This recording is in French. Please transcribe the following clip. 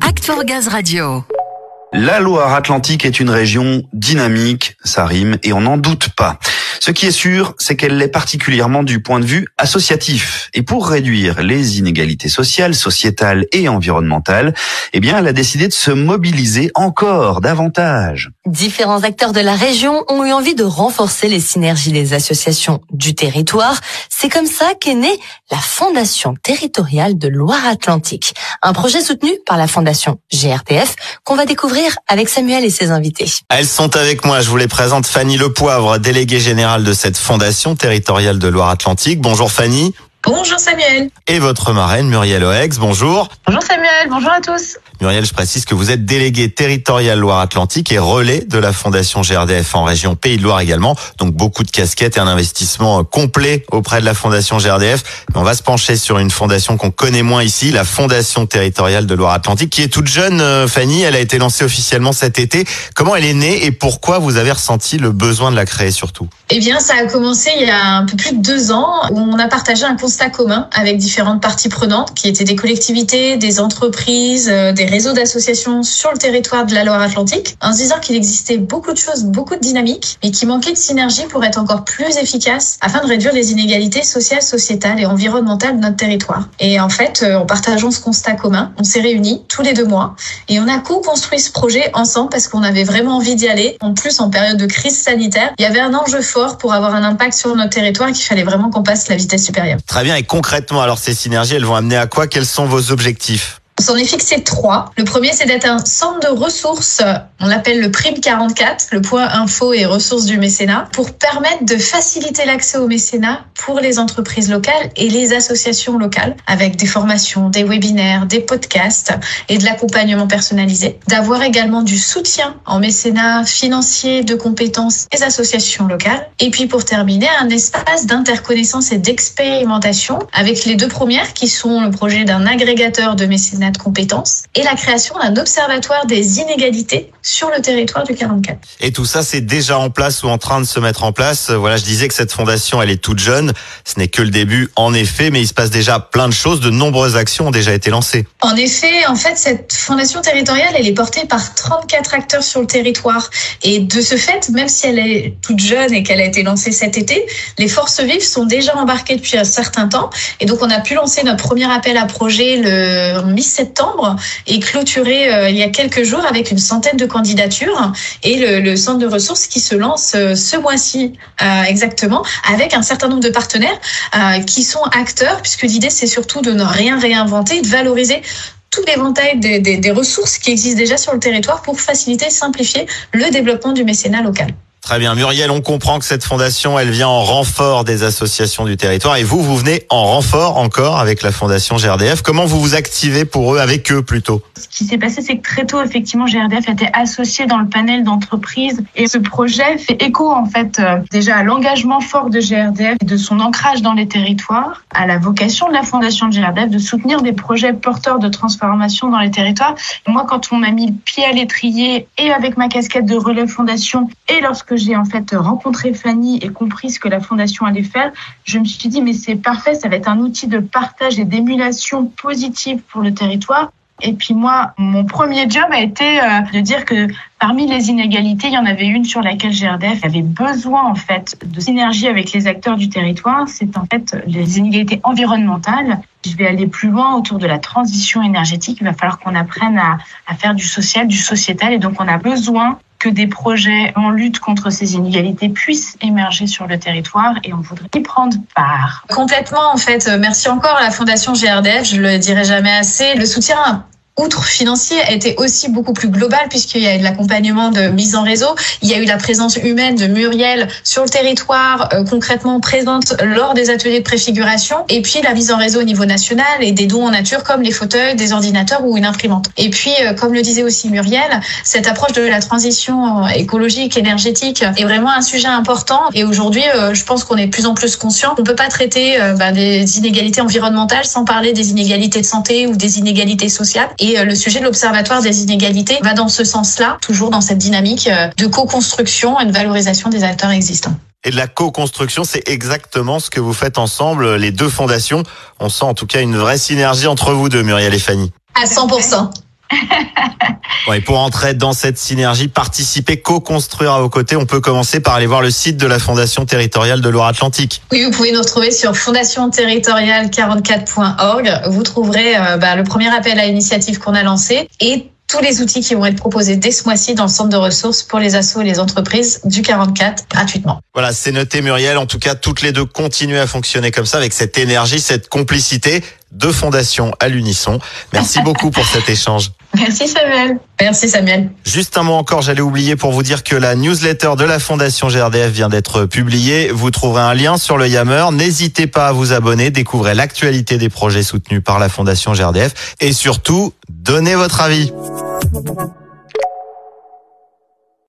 Act for Gaz Radio. La Loire-Atlantique est une région dynamique, ça rime, et on n'en doute pas. Ce qui est sûr, c'est qu'elle l'est particulièrement du point de vue associatif. Et pour réduire les inégalités sociales, sociétales et environnementales, eh bien, elle a décidé de se mobiliser encore davantage. Différents acteurs de la région ont eu envie de renforcer les synergies des associations du territoire. C'est comme ça qu'est née la Fondation territoriale de Loire-Atlantique, un projet soutenu par la Fondation GRTF qu'on va découvrir avec Samuel et ses invités. Elles sont avec moi, je vous les présente Fanny Lepoivre, déléguée générale de cette Fondation territoriale de Loire-Atlantique. Bonjour Fanny. Bonjour Samuel. Et votre marraine Muriel Oex, bonjour. Bonjour Samuel, bonjour à tous. Muriel, je précise que vous êtes déléguée territoriale Loire-Atlantique et relais de la Fondation GRDF en région Pays de Loire également. Donc beaucoup de casquettes et un investissement complet auprès de la Fondation GRDF. on va se pencher sur une fondation qu'on connaît moins ici, la Fondation territoriale de Loire-Atlantique, qui est toute jeune, euh, Fanny. Elle a été lancée officiellement cet été. Comment elle est née et pourquoi vous avez ressenti le besoin de la créer surtout? Eh bien, ça a commencé il y a un peu plus de deux ans où on a partagé un constat commun avec différentes parties prenantes qui étaient des collectivités, des entreprises, euh, des réseaux d'associations sur le territoire de la Loire-Atlantique, en se disant qu'il existait beaucoup de choses, beaucoup de dynamiques, mais qui manquait de synergie pour être encore plus efficace afin de réduire les inégalités sociales, sociétales et environnementales de notre territoire. Et en fait, euh, en partageant ce constat commun, on s'est réunis tous les deux mois et on a co-construit ce projet ensemble parce qu'on avait vraiment envie d'y aller. En plus, en période de crise sanitaire, il y avait un enjeu fort pour avoir un impact sur notre territoire qu'il fallait vraiment qu'on passe la vitesse supérieure. Très bien. Et concrètement, alors ces synergies, elles vont amener à quoi? Quels sont vos objectifs? On s'en est fixé trois. Le premier, c'est d'être un centre de ressources, on l'appelle le Prime 44, le point info et ressources du mécénat, pour permettre de faciliter l'accès au mécénat pour les entreprises locales et les associations locales, avec des formations, des webinaires, des podcasts et de l'accompagnement personnalisé. D'avoir également du soutien en mécénat financier, de compétences des associations locales. Et puis pour terminer, un espace d'interconnaissance et d'expérimentation avec les deux premières qui sont le projet d'un agrégateur de mécénat de compétences et la création d'un observatoire des inégalités sur le territoire du 44. Et tout ça, c'est déjà en place ou en train de se mettre en place. Voilà, je disais que cette fondation, elle est toute jeune. Ce n'est que le début, en effet, mais il se passe déjà plein de choses. De nombreuses actions ont déjà été lancées. En effet, en fait, cette fondation territoriale, elle est portée par 34 acteurs sur le territoire. Et de ce fait, même si elle est toute jeune et qu'elle a été lancée cet été, les forces vives sont déjà embarquées depuis un certain temps. Et donc, on a pu lancer notre premier appel à projet le mi-septembre et clôturer euh, il y a quelques jours avec une centaine de candidatures et le, centre de ressources qui se lance euh, ce mois-ci euh, exactement avec un certain nombre de partenaires qui sont acteurs puisque l'idée c'est surtout de ne rien réinventer, de valoriser tout l'éventail des, des, des ressources qui existent déjà sur le territoire pour faciliter, simplifier le développement du mécénat local. Très bien. Muriel, on comprend que cette fondation, elle vient en renfort des associations du territoire. Et vous, vous venez en renfort encore avec la fondation GRDF. Comment vous vous activez pour eux, avec eux plutôt? Ce qui s'est passé, c'est que très tôt, effectivement, GRDF a été associé dans le panel d'entreprises. Et ce projet fait écho, en fait, euh, déjà à l'engagement fort de GRDF et de son ancrage dans les territoires, à la vocation de la fondation de GRDF de soutenir des projets porteurs de transformation dans les territoires. Moi, quand on m'a mis le pied à l'étrier et avec ma casquette de relais fondation et lorsque j'ai en fait rencontré Fanny et compris ce que la fondation allait faire, je me suis dit mais c'est parfait, ça va être un outil de partage et d'émulation positive pour le territoire. Et puis moi, mon premier job a été euh, de dire que parmi les inégalités, il y en avait une sur laquelle GRDF avait besoin en fait de synergie avec les acteurs du territoire. C'est en fait les inégalités environnementales. Je vais aller plus loin autour de la transition énergétique. Il va falloir qu'on apprenne à faire du social, du sociétal, et donc on a besoin que des projets en lutte contre ces inégalités puissent émerger sur le territoire et on voudrait y prendre part. Complètement, en fait. Merci encore à la Fondation GRDF, je le dirai jamais assez. Le soutien outre financier, a été aussi beaucoup plus global puisqu'il y a eu de l'accompagnement de mise en réseau. Il y a eu la présence humaine de Muriel sur le territoire, euh, concrètement présente lors des ateliers de préfiguration. Et puis la mise en réseau au niveau national et des dons en nature comme les fauteuils, des ordinateurs ou une imprimante. Et puis, euh, comme le disait aussi Muriel, cette approche de la transition écologique, énergétique est vraiment un sujet important. Et aujourd'hui, euh, je pense qu'on est de plus en plus conscient qu'on peut pas traiter bah, des inégalités environnementales sans parler des inégalités de santé ou des inégalités sociales. Euh, le sujet de l'Observatoire des inégalités va dans ce sens-là, toujours dans cette dynamique euh, de co-construction et de valorisation des acteurs existants. Et de la co-construction, c'est exactement ce que vous faites ensemble, les deux fondations. On sent en tout cas une vraie synergie entre vous deux, Muriel et Fanny. À 100%. Ouais, pour entrer dans cette synergie, participer, co-construire à vos côtés, on peut commencer par aller voir le site de la Fondation territoriale de Loire-Atlantique. Oui, vous pouvez nous retrouver sur fondationterritoriale44.org. Vous trouverez euh, bah, le premier appel à initiative qu'on a lancé et tous les outils qui vont être proposés dès ce mois-ci dans le centre de ressources pour les assos et les entreprises du 44 gratuitement. Voilà, c'est noté Muriel. En tout cas, toutes les deux continuent à fonctionner comme ça avec cette énergie, cette complicité. Deux fondations à l'unisson. Merci beaucoup pour cet échange. Merci Samuel. Merci Samuel. Juste un mot encore, j'allais oublier pour vous dire que la newsletter de la Fondation GRDF vient d'être publiée. Vous trouverez un lien sur le Yammer. N'hésitez pas à vous abonner, découvrez l'actualité des projets soutenus par la Fondation GRDF et surtout, donnez votre avis.